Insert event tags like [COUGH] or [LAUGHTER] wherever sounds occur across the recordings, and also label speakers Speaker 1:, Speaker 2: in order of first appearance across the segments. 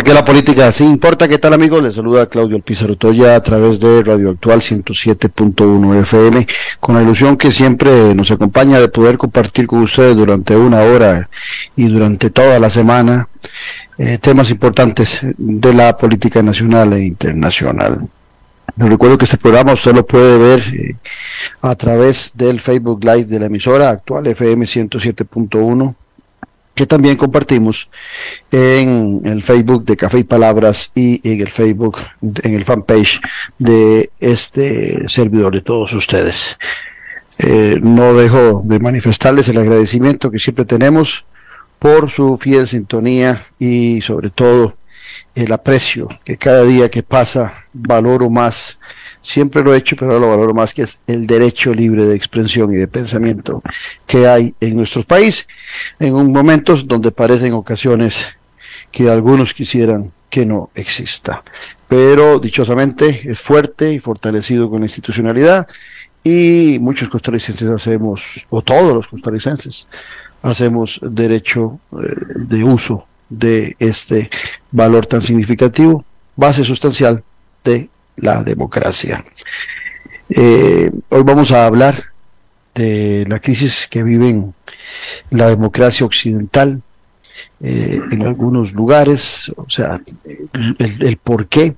Speaker 1: Porque la política sí importa. ¿Qué tal, amigos? Les saluda Claudio Alpizar Otoya a través de Radio Actual 107.1 FM, con la ilusión que siempre nos acompaña de poder compartir con ustedes durante una hora y durante toda la semana eh, temas importantes de la política nacional e internacional. Les recuerdo que este programa usted lo puede ver eh, a través del Facebook Live de la emisora actual FM 107.1 que también compartimos en el Facebook de Café y Palabras y en el Facebook, en el fanpage de este servidor de todos ustedes. Eh, no dejo de manifestarles el agradecimiento que siempre tenemos por su fiel sintonía y sobre todo el aprecio que cada día que pasa valoro más siempre lo he hecho, pero ahora lo valoro más, que es el derecho libre de expresión y de pensamiento que hay en nuestro país, en un momentos donde parecen ocasiones que algunos quisieran que no exista. Pero dichosamente es fuerte y fortalecido con la institucionalidad y muchos costarricenses hacemos, o todos los costarricenses, hacemos derecho eh, de uso de este valor tan significativo, base sustancial de la democracia. Eh, hoy vamos a hablar de la crisis que vive la democracia occidental eh, en algunos lugares, o sea, el, el, por qué.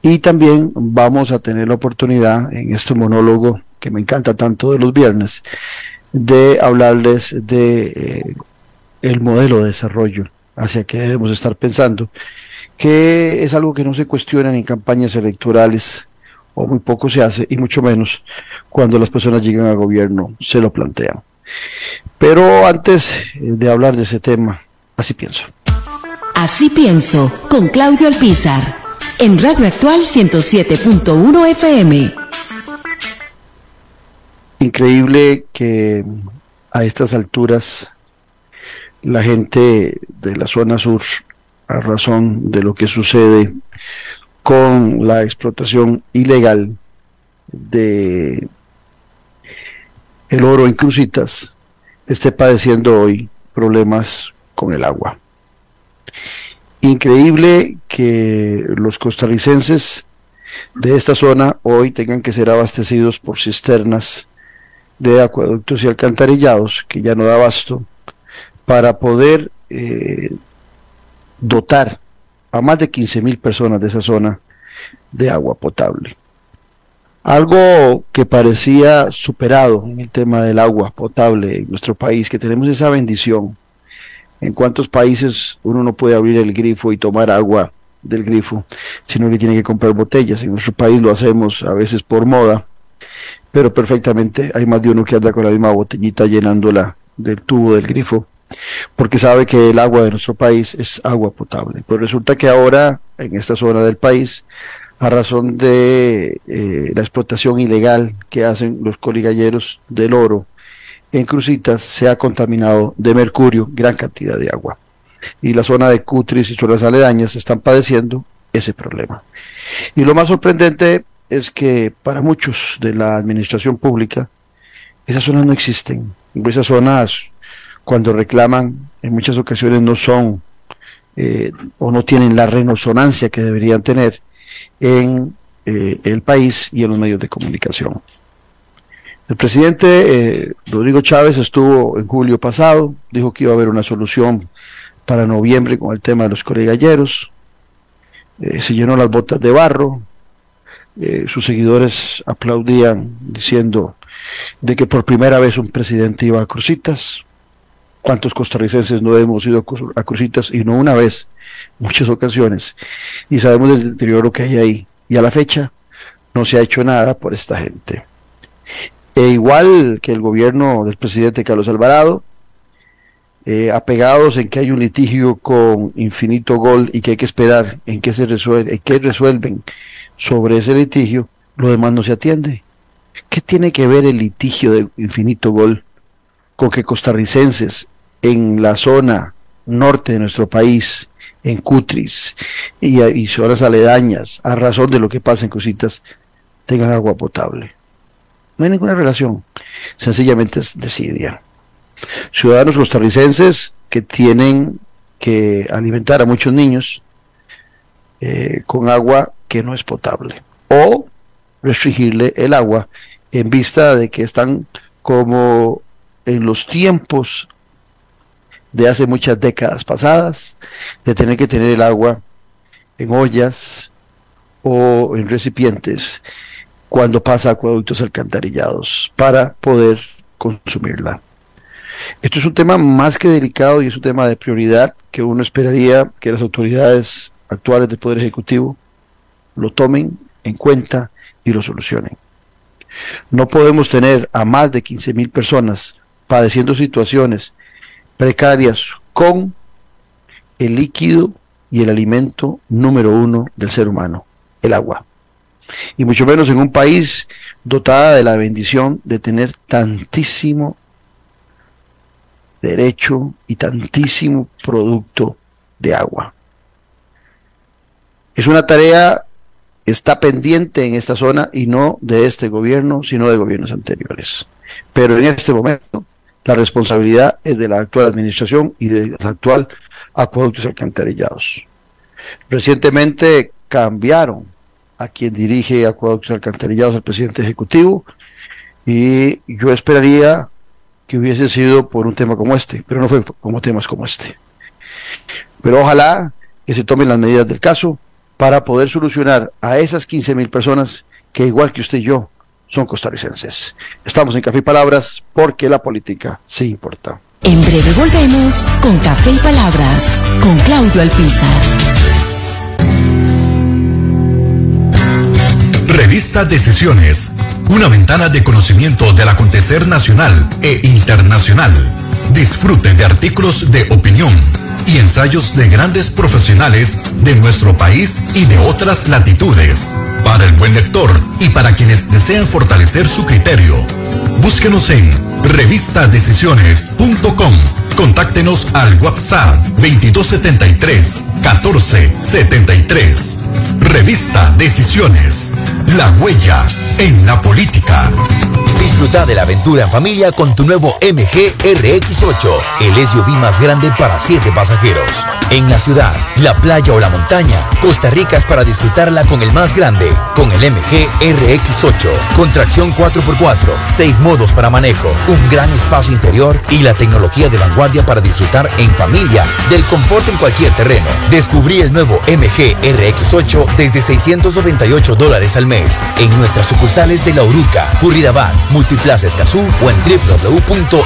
Speaker 1: Y también vamos a tener la oportunidad en este monólogo que me encanta tanto de los viernes, de hablarles de eh, el modelo de desarrollo hacia que debemos estar pensando que es algo que no se cuestiona en campañas electorales o muy poco se hace y mucho menos cuando las personas llegan al gobierno se lo plantean. Pero antes de hablar de ese tema, así pienso.
Speaker 2: Así pienso con Claudio Alpizar en Radio Actual 107.1 FM.
Speaker 1: Increíble que a estas alturas la gente de la zona sur a razón de lo que sucede con la explotación ilegal de el oro en crucitas esté padeciendo hoy problemas con el agua. Increíble que los costarricenses de esta zona hoy tengan que ser abastecidos por cisternas de acueductos y alcantarillados, que ya no da abasto, para poder eh, dotar a más de 15 mil personas de esa zona de agua potable. Algo que parecía superado en el tema del agua potable en nuestro país, que tenemos esa bendición. En cuántos países uno no puede abrir el grifo y tomar agua del grifo, sino que tiene que comprar botellas. En nuestro país lo hacemos a veces por moda, pero perfectamente hay más de uno que anda con la misma botellita llenándola del tubo del grifo porque sabe que el agua de nuestro país es agua potable. Pues resulta que ahora en esta zona del país, a razón de eh, la explotación ilegal que hacen los coligalleros del oro en Crucitas, se ha contaminado de mercurio gran cantidad de agua. Y la zona de Cutris y zonas aledañas están padeciendo ese problema. Y lo más sorprendente es que para muchos de la administración pública, esas zonas no existen. Esas zonas cuando reclaman, en muchas ocasiones no son eh, o no tienen la resonancia que deberían tener en eh, el país y en los medios de comunicación. El presidente eh, Rodrigo Chávez estuvo en julio pasado, dijo que iba a haber una solución para noviembre con el tema de los coregalleros, se llenó las botas de barro, sus seguidores aplaudían diciendo de que por primera vez un presidente iba a Crucitas, cuántos costarricenses no hemos ido a Crucitas y no una vez, muchas ocasiones, y sabemos del deterioro que hay ahí. Y a la fecha no se ha hecho nada por esta gente. E igual que el gobierno del presidente Carlos Alvarado, eh, apegados en que hay un litigio con Infinito Gol y que hay que esperar en qué se resuelve, en qué resuelven sobre ese litigio, lo demás no se atiende. ¿Qué tiene que ver el litigio de Infinito Gol con que costarricenses en la zona norte de nuestro país, en Cutris y, zonas aledañas, a razón de lo que pasa en Cositas, tengan agua potable. No hay ninguna relación, sencillamente es desidia. Ciudadanos costarricenses que tienen que alimentar a muchos niños, eh, con agua que no es potable o restringirle el agua en vista de que están como en los tiempos de hace muchas décadas pasadas, de tener que tener el agua en ollas o en recipientes cuando pasa acueductos alcantarillados para poder consumirla. Esto es un tema más que delicado y es un tema de prioridad que uno esperaría que las autoridades actuales del Poder Ejecutivo lo tomen en cuenta y lo solucionen. No podemos tener a más de 15 mil personas padeciendo situaciones precarias con el líquido y el alimento número uno del ser humano, el agua. Y mucho menos en un país dotada de la bendición de tener tantísimo derecho y tantísimo producto de agua. Es una tarea que está pendiente en esta zona y no de este gobierno, sino de gobiernos anteriores. Pero en este momento la responsabilidad es de la actual administración y de la actual acueductos alcantarillados. Recientemente cambiaron a quien dirige acueductos alcantarillados, al presidente ejecutivo, y yo esperaría que hubiese sido por un tema como este, pero no fue como temas como este. Pero ojalá que se tomen las medidas del caso para poder solucionar a esas 15 mil personas que igual que usted y yo son costarricenses. Estamos en Café y Palabras porque la política sí importa.
Speaker 2: En breve volvemos con Café y Palabras con Claudio Alpizar.
Speaker 3: Revista Decisiones, una ventana de conocimiento del acontecer nacional e internacional. Disfrute de artículos de opinión y ensayos de grandes profesionales de nuestro país y de otras latitudes. Para el buen lector y para quienes desean fortalecer su criterio, búsquenos en revistadecisiones.com. Contáctenos al WhatsApp 2273 1473. Revista Decisiones. La huella en la política.
Speaker 4: Disfruta de la aventura en familia con tu nuevo MG RX8, el SUV más grande para 7 pasajeros. En la ciudad, la playa o la montaña, Costa Rica es para disfrutarla con el más grande, con el MG RX8, con tracción 4x4, 6 modos para manejo, un gran espacio interior y la tecnología de vanguardia para disfrutar en familia del confort en cualquier terreno. Descubrí el nuevo MG RX8 desde 698 dólares al mes en nuestras sucursales de La Uruca, Curridabat, Multiplaza Escazú o en www.mg.cr.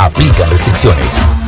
Speaker 4: Aplican restricciones.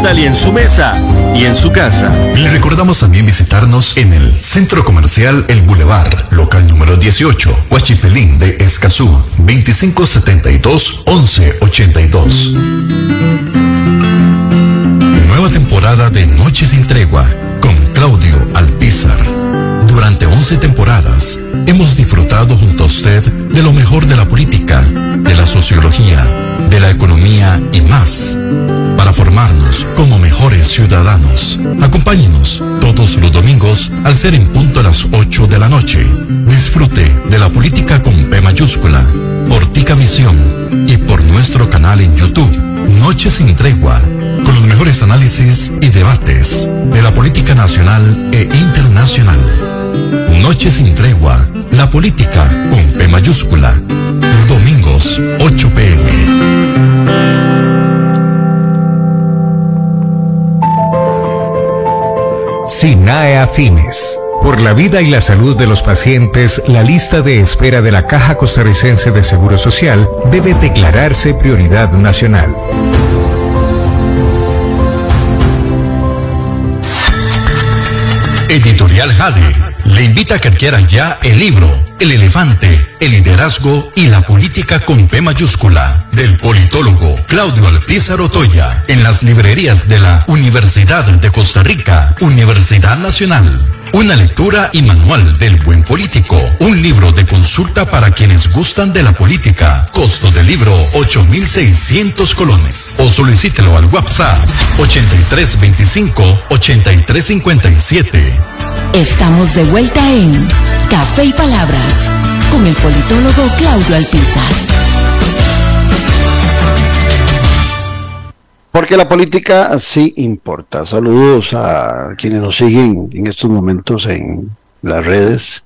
Speaker 5: Italia en su mesa y en su casa.
Speaker 3: Le recordamos también visitarnos en el Centro Comercial El Boulevard, local número 18, Huachipelín de Escazú, 2572-1182. Nueva temporada de Noche sin Tregua con Claudio Alpizar. Durante 11 temporadas hemos disfrutado junto a usted de lo mejor de la política, de la sociología, de la economía y más, para formarnos como mejores ciudadanos. Acompáñenos todos los domingos al ser en punto a las 8 de la noche. Disfrute de la política con P mayúscula, por Tica Visión y por nuestro canal en YouTube, Noche sin Tregua, con los mejores análisis y debates de la política nacional e internacional. Noche sin tregua, la política con P mayúscula. Domingos, 8 pm.
Speaker 6: SINAE Afines. Por la vida y la salud de los pacientes, la lista de espera de la Caja Costarricense de Seguro Social debe declararse prioridad nacional.
Speaker 3: Editorial Jade le invita a que adquiera ya el libro El elefante, el liderazgo y la política con P mayúscula del politólogo Claudio Alpizar Otoya en las librerías de la Universidad de Costa Rica, Universidad Nacional. Una lectura y manual del buen político. Un libro de consulta para quienes gustan de la política. Costo del libro 8.600 colones. O solicítelo al WhatsApp 8325-8357.
Speaker 2: Estamos de vuelta en Café y Palabras con el politólogo Claudio Alpizar.
Speaker 1: Porque la política sí importa. Saludos a quienes nos siguen en estos momentos en las redes,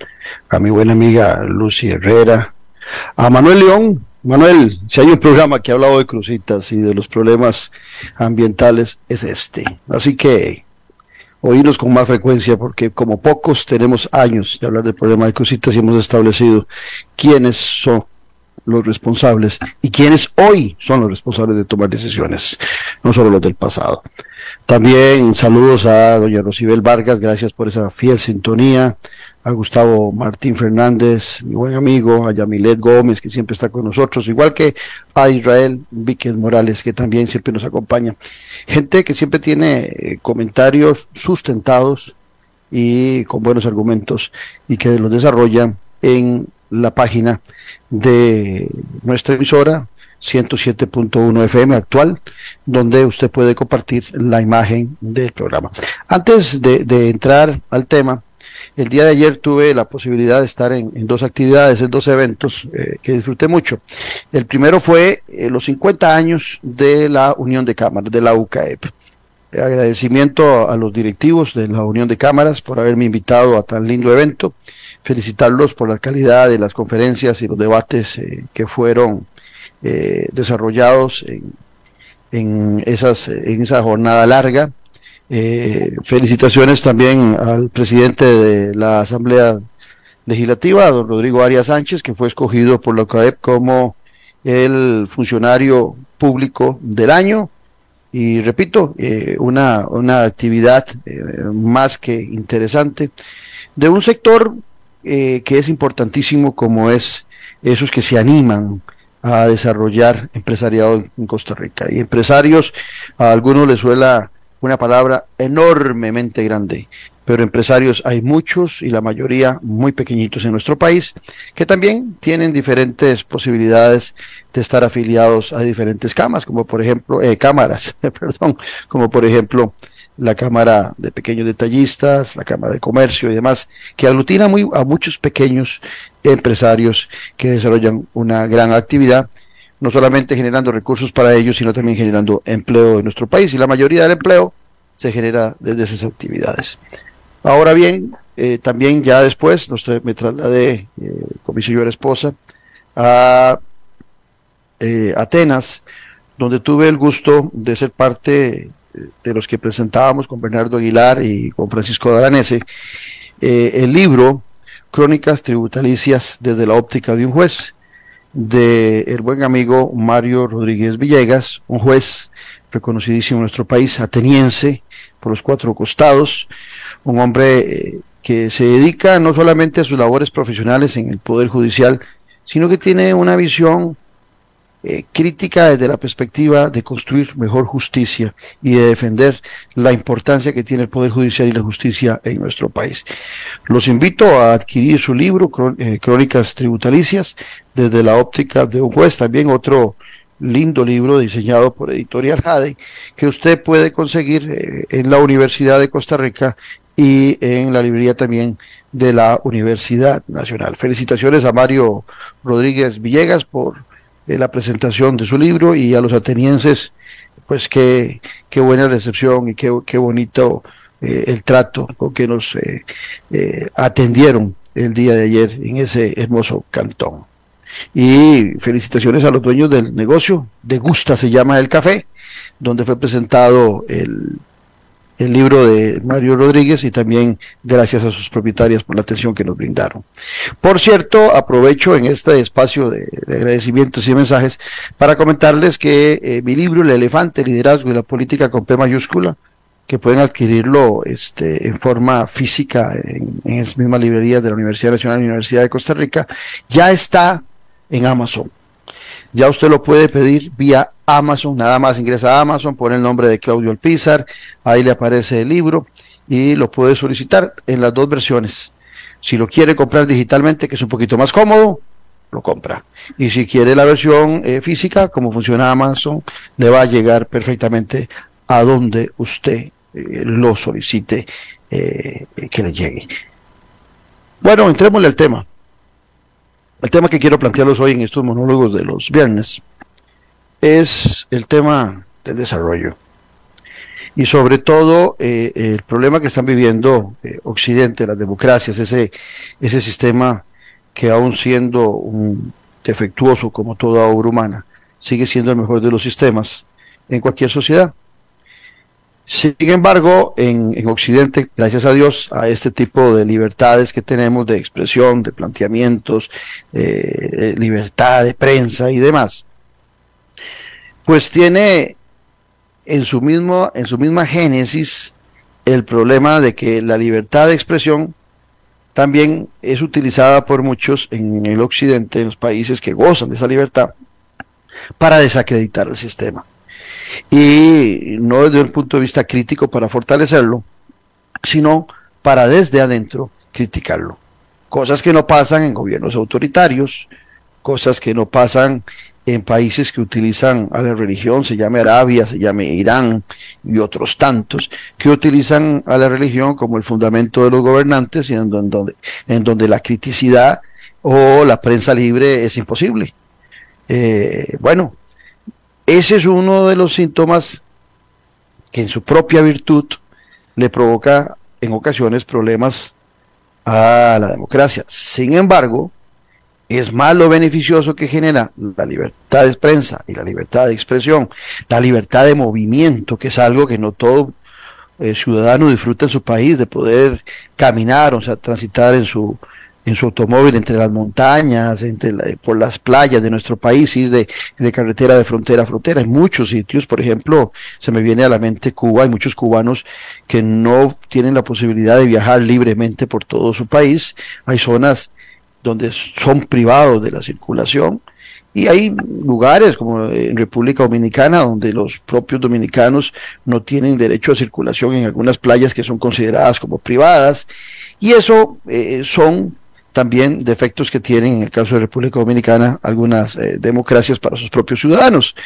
Speaker 1: a mi buena amiga Lucy Herrera, a Manuel León. Manuel, si hay un programa que ha hablado de crucitas y de los problemas ambientales, es este. Así que oírnos con más frecuencia porque como pocos tenemos años de hablar del problema de crucitas y hemos establecido quiénes son los responsables y quienes hoy son los responsables de tomar decisiones, no solo los del pasado. También saludos a doña Rosibel Vargas, gracias por esa fiel sintonía, a Gustavo Martín Fernández, mi buen amigo, a Yamilet Gómez, que siempre está con nosotros, igual que a Israel Víquez Morales, que también siempre nos acompaña. Gente que siempre tiene eh, comentarios sustentados y con buenos argumentos y que los desarrolla en la página de nuestra emisora 107.1 FM actual, donde usted puede compartir la imagen del programa. Antes de, entrar al tema, el día de ayer tuve la posibilidad de estar en, dos actividades, en dos eventos eh, que disfruté mucho. El primero fue eh, los 50 años de la Unión de Cámaras, de la UCAEP. Agradecimiento a los directivos de la Unión de Cámaras por haberme invitado a tan lindo evento felicitarlos por la calidad de las conferencias y los debates eh, que fueron eh, desarrollados en, en, esas, en esa jornada larga. Eh, felicitaciones también al presidente de la Asamblea Legislativa, don Rodrigo Arias Sánchez, que fue escogido por la OCAEP como el funcionario público del año. Y repito, una, una actividad más que interesante de un sector eh, que es importantísimo como es esos que se animan a desarrollar empresariado en Costa Rica. Y empresarios, a algunos les suena una palabra enormemente grande, pero empresarios hay muchos y la mayoría muy pequeñitos en nuestro país que también tienen diferentes posibilidades de estar afiliados a diferentes cámaras, como por ejemplo, eh, cámaras, [LAUGHS] perdón, como por ejemplo la Cámara de Pequeños Detallistas, la Cámara de Comercio y demás, que aglutina muy, a muchos pequeños empresarios que desarrollan una gran actividad, no solamente generando recursos para ellos, sino también generando empleo en nuestro país. Y la mayoría del empleo se genera desde esas actividades. Ahora bien, eh, también ya después me trasladé eh, con mi señora esposa a eh, Atenas, donde tuve el gusto de ser parte de los que presentábamos con Bernardo Aguilar y con Francisco Daranese, eh, el libro Crónicas Tributalicias desde la óptica de un juez, de el buen amigo Mario Rodríguez Villegas, un juez reconocidísimo en nuestro país, ateniense, por los cuatro costados, un hombre eh, que se dedica no solamente a sus labores profesionales en el Poder Judicial, sino que tiene una visión eh, crítica desde la perspectiva de construir mejor justicia y de defender la importancia que tiene el Poder Judicial y la justicia en nuestro país. Los invito a adquirir su libro, eh, Crónicas Tributalicias, desde la óptica de un juez, también otro lindo libro diseñado por Editorial Jade, que usted puede conseguir eh, en la Universidad de Costa Rica y en la librería también de la Universidad Nacional. Felicitaciones a Mario Rodríguez Villegas por la presentación de su libro y a los atenienses, pues qué, qué buena recepción y qué, qué bonito eh, el trato con que nos eh, eh, atendieron el día de ayer en ese hermoso cantón. Y felicitaciones a los dueños del negocio, de Gusta se llama el café, donde fue presentado el el libro de Mario Rodríguez y también gracias a sus propietarias por la atención que nos brindaron. Por cierto, aprovecho en este espacio de, agradecimientos y mensajes para comentarles que eh, mi libro El elefante, liderazgo y la política con P mayúscula que pueden adquirirlo este, en forma física en, en las mismas librerías de la Universidad Nacional y Universidad de Costa Rica, ya está en Amazon. Ya usted lo puede pedir vía Amazon, nada más ingresa a Amazon, pone el nombre de Claudio Alpizar, ahí le aparece el libro y lo puede solicitar en las dos versiones. Si lo quiere comprar digitalmente, que es un poquito más cómodo, lo compra. Y si quiere la versión eh, física, como funciona Amazon, le va a llegar perfectamente a donde usted eh, lo solicite eh, que le llegue. Bueno, entrémosle al tema. El tema que quiero plantearlos hoy en estos monólogos de los viernes es el tema del desarrollo. Y sobre todo eh, el problema que están viviendo eh, Occidente, las democracias, ese, ese sistema que aún siendo defectuoso como toda obra humana, sigue siendo el mejor de los sistemas en cualquier sociedad. Sin embargo, en, Occidente, gracias a Dios, a este tipo de libertades que tenemos de expresión, de planteamientos, eh, libertad de prensa y demás, pues tiene en su, mismo, en su misma génesis el problema de que la libertad de expresión también es utilizada por muchos en el Occidente, en los países que gozan de esa libertad, para desacreditar el sistema y no desde un punto de vista crítico para fortalecerlo, sino para desde adentro criticarlo. Cosas que no pasan en gobiernos autoritarios, cosas que no pasan en países que utilizan a la religión, se llame Arabia, se llame Irán y otros tantos, que utilizan a la religión como el fundamento de los gobernantes y en donde, en donde la criticidad o la prensa libre es imposible. Eh, bueno, ese es uno de los síntomas que en su propia virtud le provoca en ocasiones problemas a la democracia. Sin embargo, es más lo beneficioso que genera la libertad de prensa y la libertad de expresión, la libertad de movimiento, que es algo que no todo eh, ciudadano disfruta en su país, de poder caminar, o sea, transitar en su, en su automóvil entre las montañas, entre por las playas de nuestro país, ir de, de, carretera de frontera a frontera. En muchos sitios, por ejemplo, se me viene a la mente Cuba, hay muchos cubanos que no tienen la posibilidad de viajar libremente por todo su país. Hay zonas donde son privados de la circulación. Y hay lugares como en República Dominicana donde los propios dominicanos no tienen derecho a circulación en algunas playas que son consideradas como privadas. Y eso eh, son también defectos que tienen en el caso de República Dominicana algunas eh, democracias para sus propios ciudadanos.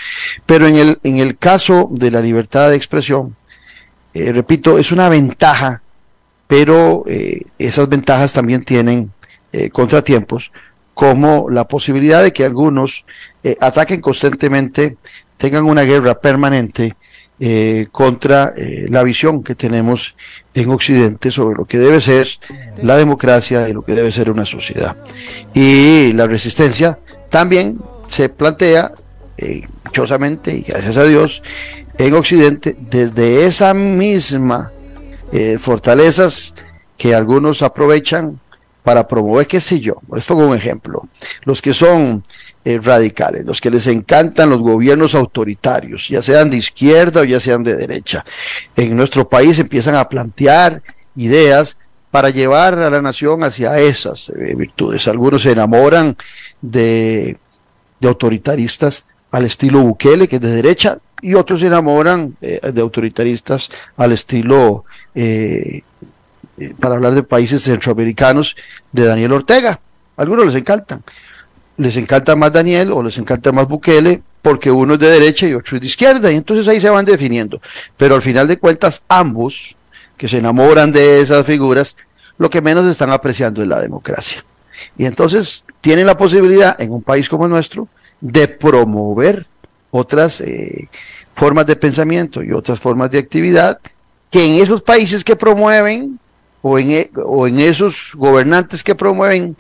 Speaker 1: Pero en el, en el caso de la libertad de expresión, eh, repito, es una ventaja, pero eh, esas ventajas también tienen contratiempos, como la posibilidad de que algunos ataquen constantemente, tengan una guerra permanente eh, contra eh, la visión que tenemos en Occidente sobre lo que debe ser la democracia y lo que debe ser una sociedad. Y la resistencia también se plantea, eh, dichosamente y gracias a Dios, en Occidente desde esa misma fortalezas que algunos aprovechan para promover, qué sé yo, les pongo un ejemplo, los que son eh, radicales, los que les encantan los gobiernos autoritarios, ya sean de izquierda o ya sean de derecha. En nuestro país empiezan a plantear ideas para llevar a la nación hacia esas eh, virtudes. Algunos se enamoran de, autoritaristas al estilo Bukele, que es de derecha, y otros se enamoran eh, de autoritaristas al estilo, para hablar de países centroamericanos, de Daniel Ortega. algunos les encantan les encanta más Daniel o les encanta más Bukele porque uno es de derecha y otro es de izquierda, y entonces ahí se van definiendo. Pero al final de cuentas, ambos que se enamoran de esas figuras, lo que menos están apreciando es la democracia. Y entonces tienen la posibilidad en un país como el nuestro de promover otras eh, formas de pensamiento y otras formas de actividad que en esos países que promueven o en, e, o en esos gobernantes que promueven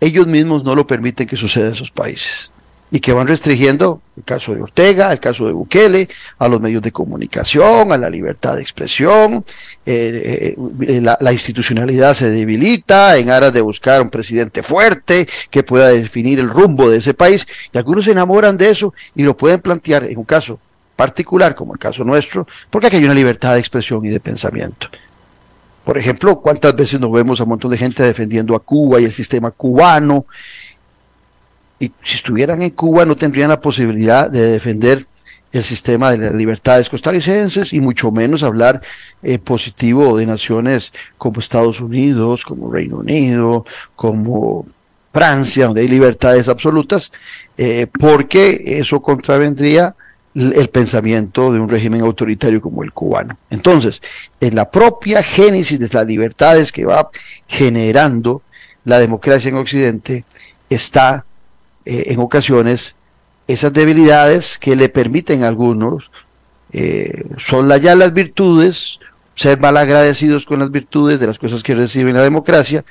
Speaker 1: ellos mismos no lo permiten que suceda en sus países y que van restringiendo el caso de Ortega, el caso de Bukele, a los medios de comunicación, a la libertad de expresión, eh, eh, la, la, institucionalidad se debilita en aras de buscar un presidente fuerte que pueda definir el rumbo de ese país, y algunos se enamoran de eso y lo pueden plantear en un caso particular, como el caso nuestro, porque aquí hay una libertad de expresión y de pensamiento. Por ejemplo, ¿cuántas veces nos vemos a un montón de gente defendiendo a Cuba y el sistema cubano? Y si estuvieran en Cuba no tendrían la posibilidad de defender el sistema de las libertades costarricenses y mucho menos hablar eh, positivo de naciones como Estados Unidos, como Reino Unido, como Francia, donde hay libertades absolutas, eh, porque eso contravendría el pensamiento de un régimen autoritario como el cubano. Entonces, en la propia génesis de las libertades que va generando la democracia en Occidente está eh, en ocasiones esas debilidades que le permiten a algunos eh, son ya las virtudes, ser mal agradecidos con las virtudes de las cosas que reciben la democracia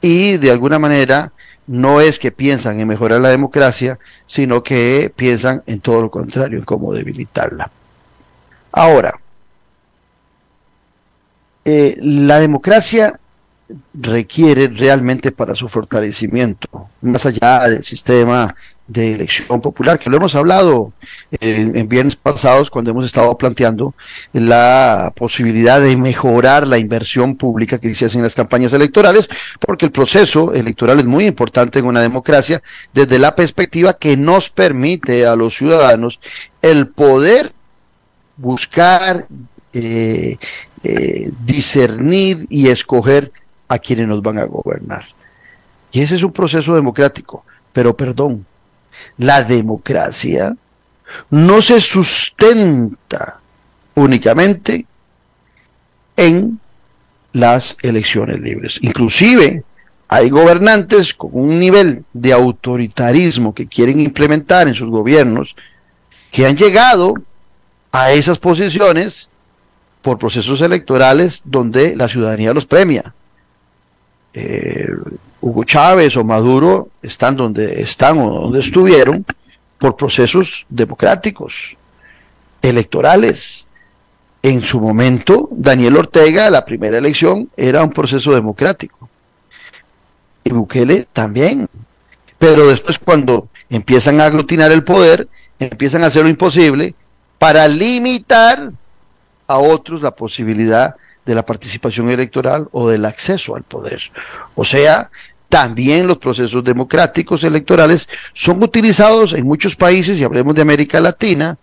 Speaker 1: y de alguna manera no es que piensan en mejorar la democracia, sino que piensan en todo lo contrario, en cómo debilitarla. Ahora, eh, la democracia requiere realmente para su fortalecimiento, más allá del sistema de elección popular, que lo hemos hablado en, viernes pasados cuando hemos estado planteando la posibilidad de mejorar la inversión pública que se hace en las campañas electorales, porque el proceso electoral es muy importante en una democracia desde la perspectiva que nos permite a los ciudadanos el poder buscar, eh, eh, discernir y escoger a quienes nos van a gobernar. Y ese es un proceso democrático, pero perdón, la democracia no se sustenta únicamente en las elecciones libres. Inclusive hay gobernantes con un nivel de autoritarismo que quieren implementar en sus gobiernos que han llegado a esas posiciones por procesos electorales donde la ciudadanía los premia. Eh, Hugo Chávez o Maduro están donde están o donde estuvieron por procesos democráticos, electorales. En su momento, Daniel Ortega, la primera elección, era un proceso democrático. Y Bukele también. Pero después cuando empiezan a aglutinar el poder, empiezan a hacer lo imposible para limitar a otros la posibilidad de la participación electoral o del acceso al poder. O sea, también los procesos democráticos electorales son utilizados en muchos países, y hablemos de América Latina,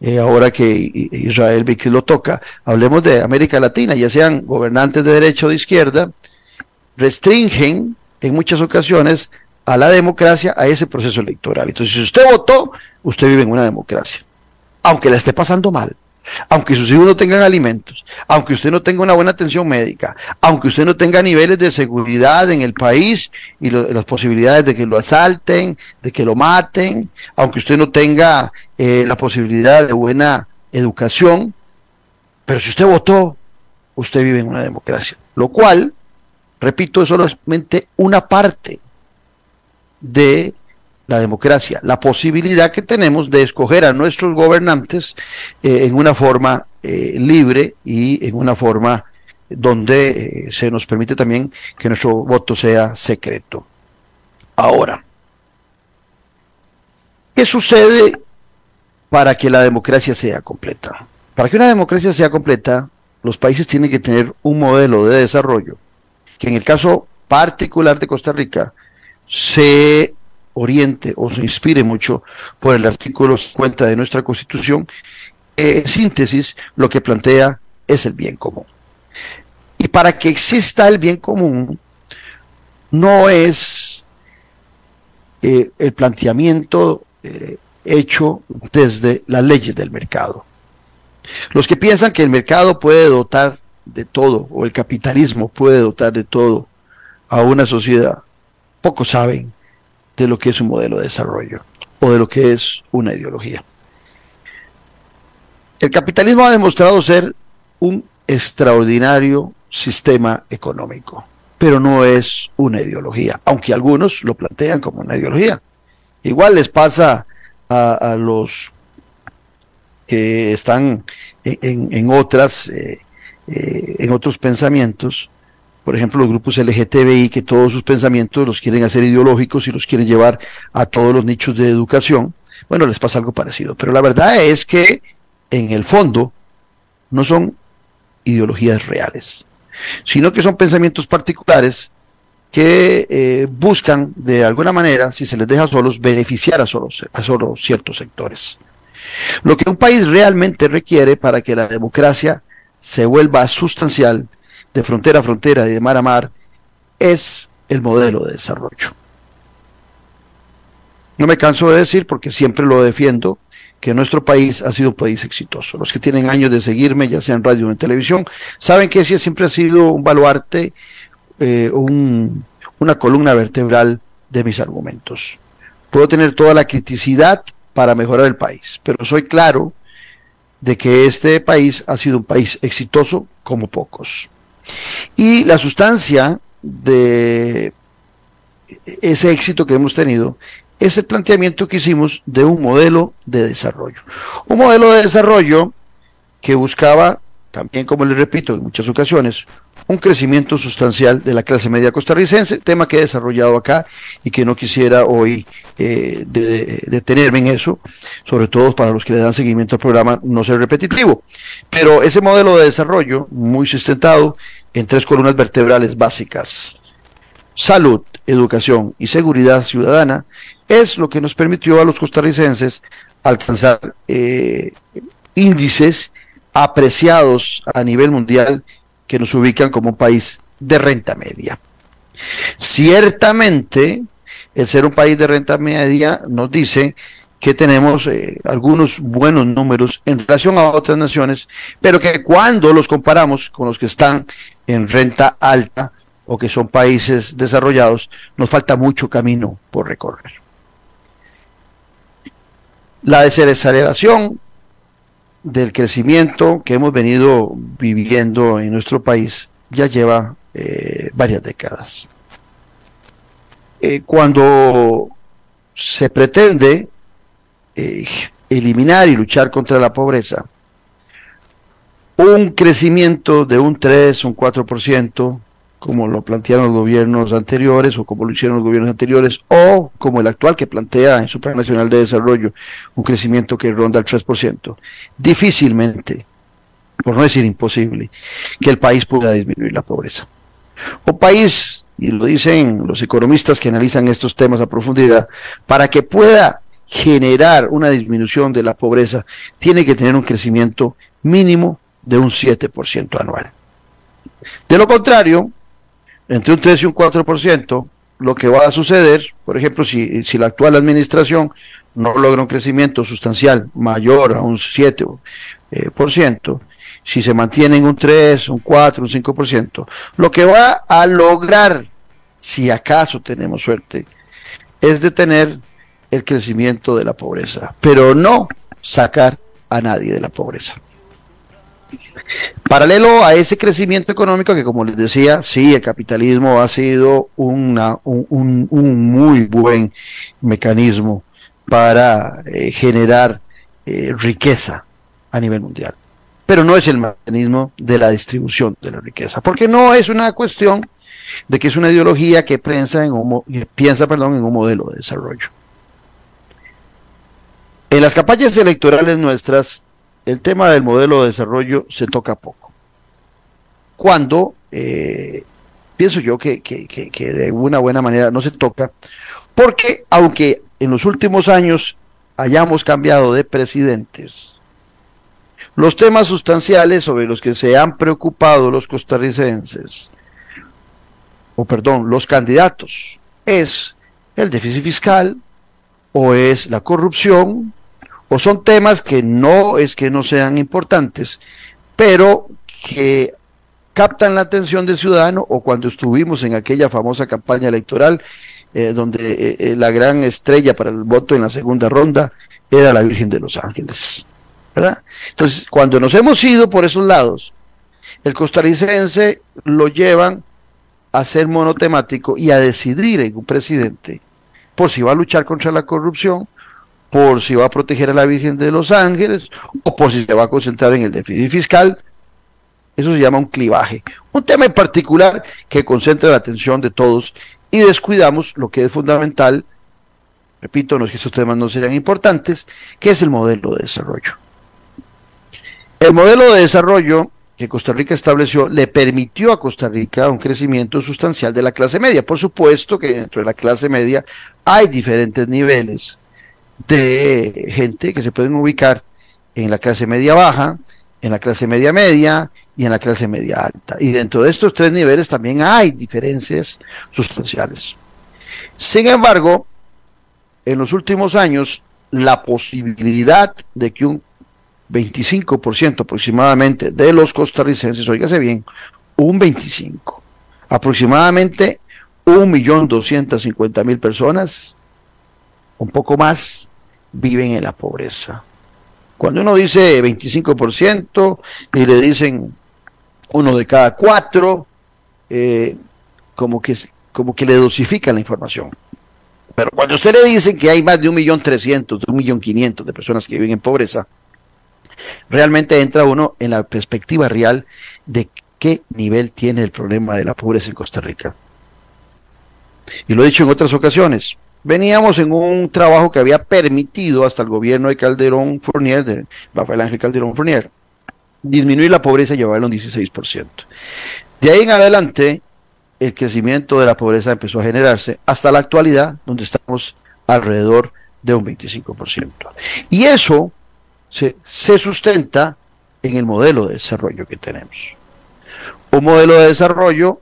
Speaker 1: eh, ahora que Israel Vicky lo toca, hablemos de América Latina, ya sean gobernantes de derecha o de izquierda, restringen en muchas ocasiones a la democracia a ese proceso electoral. Entonces, si usted votó, usted vive en una democracia, aunque la esté pasando mal aunque sus hijos no tengan alimentos, aunque usted no tenga una buena atención médica, aunque usted no tenga niveles de seguridad en el país y las posibilidades de que lo asalten, de que lo maten, aunque usted no tenga eh, la posibilidad de buena educación, pero si usted votó, usted vive en una democracia, lo cual, repito, es solamente una parte de la democracia, la posibilidad que tenemos de escoger a nuestros gobernantes eh, en una forma eh, libre y en una forma donde eh, se nos permite también que nuestro voto sea secreto. Ahora, ¿qué sucede para que la democracia sea completa? Para que una democracia sea completa, los países tienen que tener un modelo de desarrollo que en el caso particular de Costa Rica se oriente o se inspire mucho por el artículo 50 de nuestra Constitución, en síntesis lo que plantea es el bien común. Y para que exista el bien común, no es eh, el planteamiento eh, hecho desde las leyes del mercado. Los que piensan que el mercado puede dotar de todo, o el capitalismo puede dotar de todo a una sociedad, poco saben de lo que es un modelo de desarrollo o de lo que es una ideología. El capitalismo ha demostrado ser un extraordinario sistema económico, pero no es una ideología, aunque algunos lo plantean como una ideología. Igual les pasa a, los que están en, otras, eh, eh, en otros pensamientos, por ejemplo, los grupos LGTBI, que todos sus pensamientos los quieren hacer ideológicos y los quieren llevar a todos los nichos de educación, bueno, les pasa algo parecido. Pero la verdad es que en el fondo no son ideologías reales, sino que son pensamientos particulares que eh, buscan de alguna manera, si se les deja solos, beneficiar a a solo ciertos sectores. Lo que un país realmente requiere para que la democracia se vuelva sustancial de frontera a frontera y de mar a mar es el modelo de desarrollo. No me canso de decir, porque siempre lo defiendo, que nuestro país ha sido un país exitoso. Los que tienen años de seguirme, ya sea en radio o en televisión, saben que ese siempre ha sido un baluarte, eh, una columna vertebral de mis argumentos. Puedo tener toda la criticidad para mejorar el país, pero soy claro de que este país ha sido un país exitoso como pocos. Y la sustancia de ese éxito que hemos tenido es el planteamiento que hicimos de un modelo de desarrollo. Un modelo de desarrollo que buscaba, también como le repito en muchas ocasiones, un crecimiento sustancial de la clase media costarricense, tema que he desarrollado acá y que no quisiera hoy eh, detenerme en eso, sobre todo para los que le dan seguimiento al programa, no ser repetitivo. Pero ese modelo de desarrollo, muy sustentado en tres columnas vertebrales básicas, salud, educación y seguridad ciudadana, es lo que nos permitió a los costarricenses alcanzar eh, índices apreciados a nivel mundial que nos ubican como un país de renta media. Ciertamente, el ser un país de renta media nos dice que tenemos eh, algunos buenos números en relación a otras naciones, pero que cuando los comparamos con los que están en renta alta o que son países desarrollados, nos falta mucho camino por recorrer. La desaceleración del crecimiento que hemos venido viviendo en nuestro país ya lleva eh, varias décadas. Eh, cuando se pretende eh, eliminar y luchar contra la pobreza, un crecimiento de un 3, un 4%, como lo plantearon los gobiernos anteriores o como lo hicieron los gobiernos anteriores, o como el actual que plantea en su Plan Nacional de Desarrollo un crecimiento que ronda el 3%. Difícilmente, por no decir imposible, que el país pueda disminuir la pobreza. Un país, y lo dicen los economistas que analizan estos temas a profundidad, para que pueda generar una disminución de la pobreza, tiene que tener un crecimiento mínimo de un 7% anual. De lo contrario, entre un 3 y un 4%, lo que va a suceder, por ejemplo, si, si la actual administración no logra un crecimiento sustancial mayor a un 7%, eh, por ciento, si se mantiene en un 3, un 4, un 5%, lo que va a lograr, si acaso tenemos suerte, es detener el crecimiento de la pobreza, pero no sacar a nadie de la pobreza. Paralelo a ese crecimiento económico que, como les decía, sí, el capitalismo ha sido una, un, muy buen mecanismo para eh, generar eh, riqueza a nivel mundial. Pero no es el mecanismo de la distribución de la riqueza, porque no es una cuestión de que es una ideología que piensa en un, piensa, perdón, en un modelo de desarrollo. En las campañas electorales nuestras el tema del modelo de desarrollo se toca poco. Cuando eh, pienso yo que, que, de una buena manera no se toca, porque aunque en los últimos años hayamos cambiado de presidentes, los temas sustanciales sobre los que se han preocupado los costarricenses, o perdón, los candidatos, es el déficit fiscal, o es la corrupción, o son temas que no es que no sean importantes, pero que captan la atención del ciudadano o cuando estuvimos en aquella famosa campaña electoral eh, donde eh, eh, la gran estrella para el voto en la segunda ronda era la Virgen de los Ángeles. Entonces, cuando nos hemos ido por esos lados, el costarricense lo llevan a ser monotemático y a decidir en un presidente por si va a luchar contra la corrupción por si va a proteger a la Virgen de los Ángeles o por si se va a concentrar en el déficit fiscal. Eso se llama un clivaje. Un tema en particular que concentra la atención de todos y descuidamos lo que es fundamental, repito, no es que esos temas no sean importantes, que es el modelo de desarrollo. El modelo de desarrollo que Costa Rica estableció le permitió a Costa Rica un crecimiento sustancial de la clase media. Por supuesto que dentro de la clase media hay diferentes niveles de gente que se pueden ubicar en la clase media baja, en la clase media media y en la clase media alta. Y dentro de estos tres niveles también hay diferencias sustanciales. Sin embargo, en los últimos años, la posibilidad de que un 25% aproximadamente de los costarricenses, oígase bien, un 25, aproximadamente 1.250.000 personas, un poco más, viven en la pobreza. Cuando uno dice 25% y le dicen uno de cada cuatro, eh, como, que, como que le dosifican la información. Pero cuando usted le dicen que hay más de un millón trescientos, de un millón quinientos de personas que viven en pobreza, realmente entra uno en la perspectiva real de qué nivel tiene el problema de la pobreza en Costa Rica. Y lo he dicho en otras ocasiones, veníamos en un trabajo que había permitido hasta el gobierno de Calderón Fournier, de Rafael Ángel Calderón Fournier, disminuir la pobreza y llevarlo a un 16%. De ahí en adelante, el crecimiento de la pobreza empezó a generarse hasta la actualidad, donde estamos alrededor de un 25%. Y eso se, se sustenta en el modelo de desarrollo que tenemos. Un modelo de desarrollo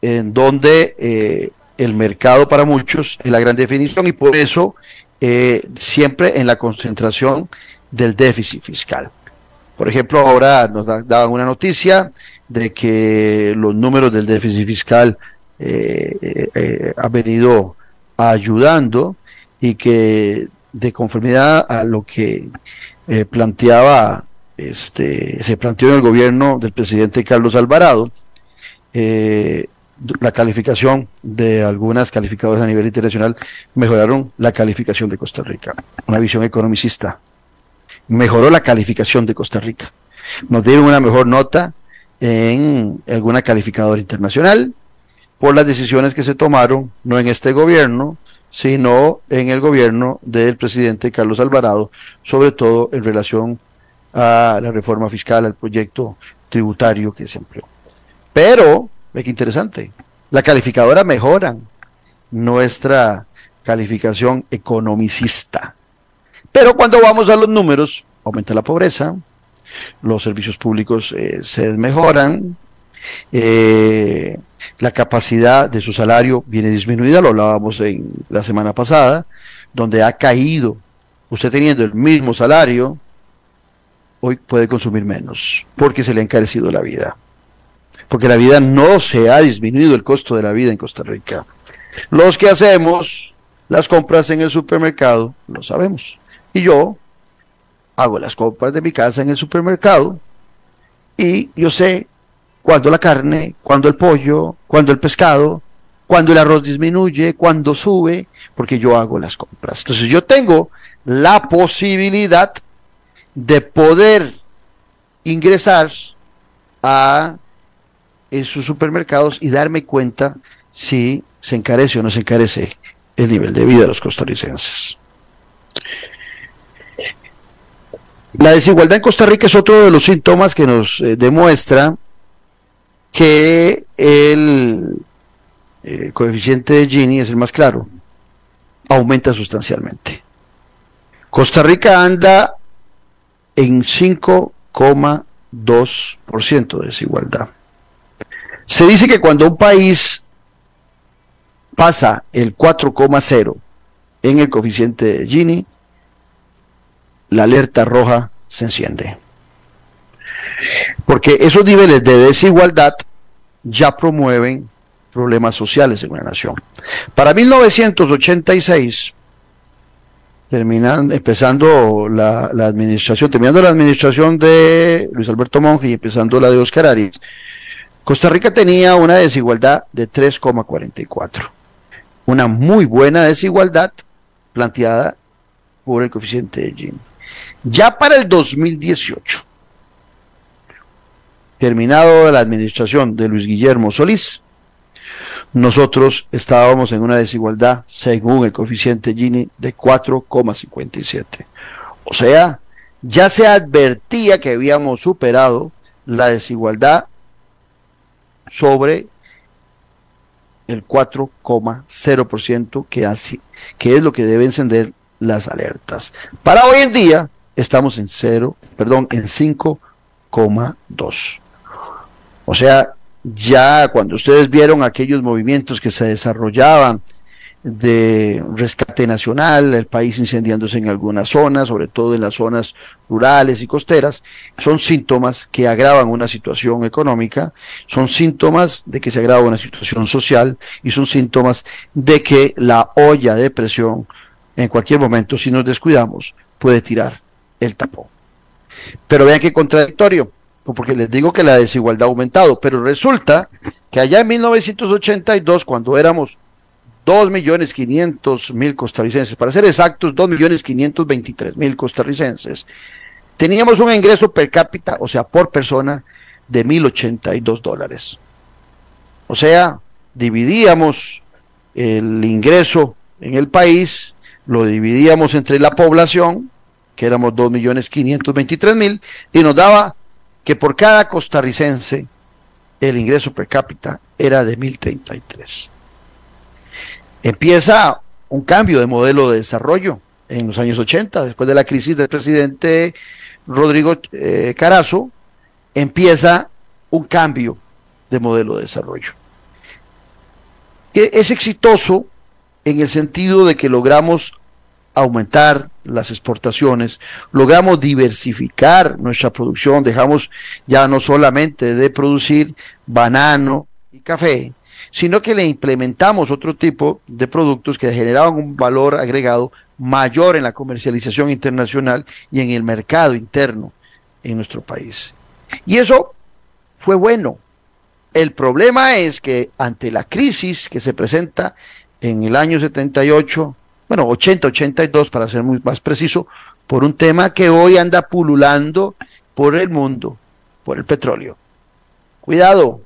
Speaker 1: en donde eh, el mercado para muchos es la gran definición y por eso eh, siempre en la concentración del déficit fiscal. Por ejemplo, ahora nos daban una noticia de que los números del déficit fiscal eh, eh, han venido ayudando y que de conformidad a lo que planteaba, este, se planteó en el gobierno del presidente Carlos Alvarado, eh, la calificación de algunas calificadoras a nivel internacional mejoraron la calificación de Costa Rica. Una visión economicista. Mejoró la calificación de Costa Rica. Nos dieron una mejor nota en alguna calificadora internacional por las decisiones que se tomaron, no en este gobierno, sino en el gobierno del presidente Carlos Alvarado, sobre todo en relación a la reforma fiscal, al proyecto tributario que se empleó. Pero Ve qué interesante. La calificadora mejoran nuestra calificación economicista. Pero cuando vamos a los números, aumenta la pobreza, los servicios públicos eh, se mejoran, eh, la capacidad de su salario viene disminuida, lo hablábamos en la semana pasada, donde ha caído, usted teniendo el mismo salario, hoy puede consumir menos, porque se le ha encarecido la vida porque la vida no se ha disminuido el costo de la vida en Costa Rica. Los que hacemos las compras en el supermercado, lo sabemos. Y yo hago las compras de mi casa en el supermercado y yo sé cuándo la carne, cuándo el pollo, cuándo el pescado, cuándo el arroz disminuye, cuándo sube, porque yo hago las compras. Entonces yo tengo la posibilidad de poder ingresar a en sus supermercados y darme cuenta si se encarece o no se encarece el nivel de vida de los costarricenses. La desigualdad en Costa Rica es otro de los síntomas que nos eh, demuestra que el eh, coeficiente de Gini es el más claro, aumenta sustancialmente. Costa Rica anda en 5,2% de desigualdad. Se dice que cuando un país pasa el 4,0 en el coeficiente de Gini, la alerta roja se enciende. Porque esos niveles de desigualdad ya promueven problemas sociales en una nación. Para 1986, terminando, empezando la, la, administración, terminando la administración de Luis Alberto Monge y empezando la de Oscar Arias, Costa Rica tenía una desigualdad de 3,44. Una muy buena desigualdad planteada por el coeficiente de Gini. Ya para el 2018, terminado la administración de Luis Guillermo Solís, nosotros estábamos en una desigualdad, según el coeficiente Gini, de 4,57. O sea, ya se advertía que habíamos superado la desigualdad sobre el 4,0% que, que es lo que debe encender las alertas. Para hoy en día estamos en 0, perdón, en 5,2. O sea, ya cuando ustedes vieron aquellos movimientos que se desarrollaban de rescate nacional, el país incendiándose en algunas zonas, sobre todo en las zonas rurales y costeras, son síntomas que agravan una situación económica, son síntomas de que se agrava una situación social y son síntomas de que la olla de presión en cualquier momento, si nos descuidamos, puede tirar el tapón. Pero vean qué contradictorio, porque les digo que la desigualdad ha aumentado, pero resulta que allá en 1982, cuando éramos 2 millones 500 mil costarricenses, para ser exactos, 2 millones 523 mil costarricenses, teníamos un ingreso per cápita, o sea, por persona, de 1.082 dólares. O sea, dividíamos el ingreso en el país, lo dividíamos entre la población, que éramos 2 millones 523 mil, y nos daba que por cada costarricense el ingreso per cápita era de 1.033 empieza un cambio de modelo de desarrollo en los años 80, después de la crisis del presidente Rodrigo eh, Carazo, empieza un cambio de modelo de desarrollo. Es exitoso en el sentido de que logramos aumentar las exportaciones, logramos diversificar nuestra producción, dejamos ya no solamente de producir banano y café, sino que le implementamos otro tipo de productos que generaban un valor agregado mayor en la comercialización internacional y en el mercado interno en nuestro país. Y eso fue bueno. El problema es que ante la crisis que se presenta en el año 78, bueno, 80-82 para ser muy más preciso, por un tema que hoy anda pululando por el mundo, por el petróleo. Cuidado,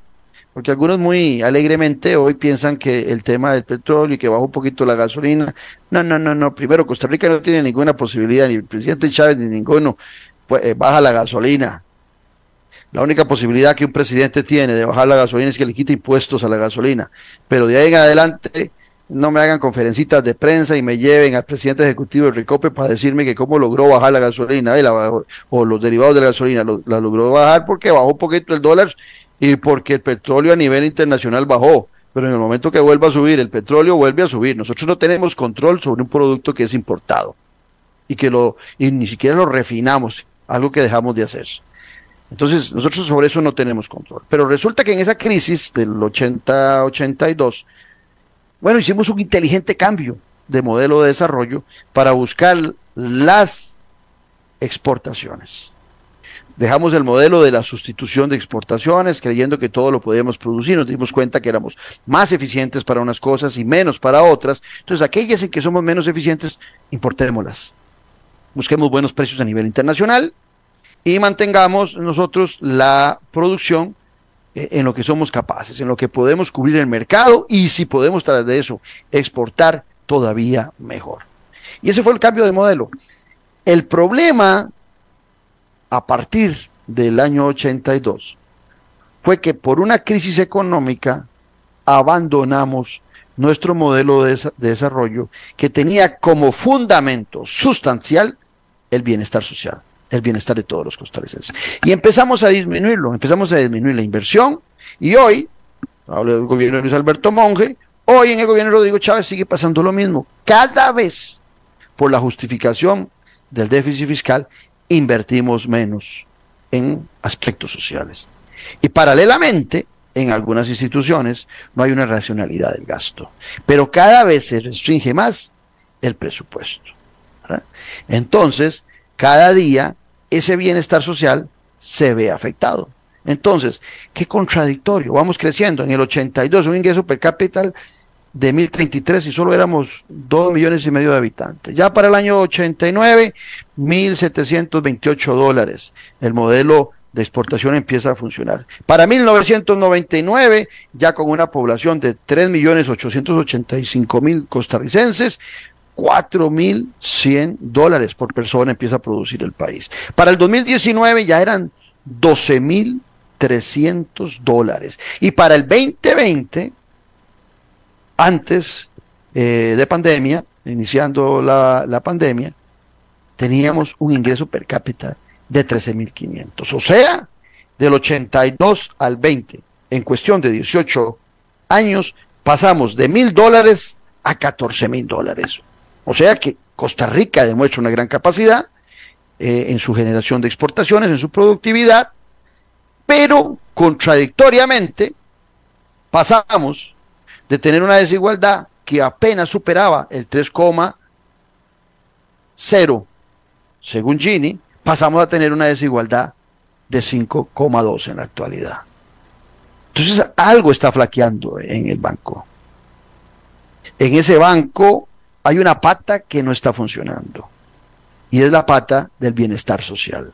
Speaker 1: porque algunos muy alegremente hoy piensan que el tema del petróleo y que bajó un poquito la gasolina, no, no, no, no, primero Costa Rica no tiene ninguna posibilidad, ni el presidente Chávez ni ninguno, pues, eh, baja la gasolina. La única posibilidad que un presidente tiene de bajar la gasolina es que le quite impuestos a la gasolina, pero de ahí en adelante no me hagan conferencitas de prensa y me lleven al presidente ejecutivo de Ricope para decirme que cómo logró bajar la gasolina eh, o los derivados de la gasolina, la logró bajar porque bajó un poquito el dólar y porque el petróleo a nivel internacional bajó. Pero en el momento que vuelva a subir, el petróleo vuelve a subir. Nosotros no tenemos control sobre un producto que es importado y que lo y ni siquiera lo refinamos, algo que dejamos de hacer. Entonces, nosotros sobre eso no tenemos control. Pero resulta que en esa crisis del 80-82, bueno, hicimos un inteligente cambio de modelo de desarrollo para buscar las exportaciones. Dejamos el modelo de la sustitución de exportaciones, creyendo que todo lo podíamos producir. Nos dimos cuenta que éramos más eficientes para unas cosas y menos para otras. Entonces, aquellas en que somos menos eficientes, importémoslas. Busquemos buenos precios a nivel internacional y mantengamos nosotros la producción eh, en lo que somos capaces, en lo que podemos cubrir el mercado y si podemos tras de eso exportar todavía mejor. Y ese fue el cambio de modelo. El problema a partir del año 82 fue que por una crisis económica abandonamos nuestro modelo de, desarrollo que tenía como fundamento sustancial el bienestar social, el bienestar de todos los costarricenses. Y empezamos a disminuirlo, empezamos a disminuir la inversión y hoy, hablo del gobierno de Luis Alberto Monge, hoy en el gobierno de Rodrigo Chávez sigue pasando lo mismo. Cada vez por la justificación del déficit fiscal invertimos menos en aspectos sociales. Y paralelamente, en algunas instituciones no hay una racionalidad del gasto, pero cada vez se restringe más el presupuesto. Entonces, cada día ese bienestar social se ve afectado. Entonces, qué contradictorio, vamos creciendo. En el 82 un ingreso per cápita de 1033 y solo éramos 2 millones y medio de habitantes. Ya para el año 89, 1728 dólares. El modelo de exportación empieza a funcionar. Para 1999, ya con una población de 3 millones 885 mil costarricenses, 4.100 dólares por persona empieza a producir el país. Para el 2019 ya eran 12.300 dólares. Y para el 2020, antes eh, de pandemia, iniciando la, la pandemia, teníamos un ingreso per cápita de 13.500. O sea, del 82 al 20, en cuestión de 18 años, pasamos de mil dólares a 14 mil dólares. O sea que Costa Rica demuestra una gran capacidad eh, en su generación de exportaciones, en su productividad, pero contradictoriamente pasamos de tener una desigualdad que apenas superaba el 3,0 según Gini, pasamos a tener una desigualdad de 5,2 en la actualidad. Entonces algo está flaqueando en el banco. En ese banco hay una pata que no está funcionando y es la pata del bienestar social.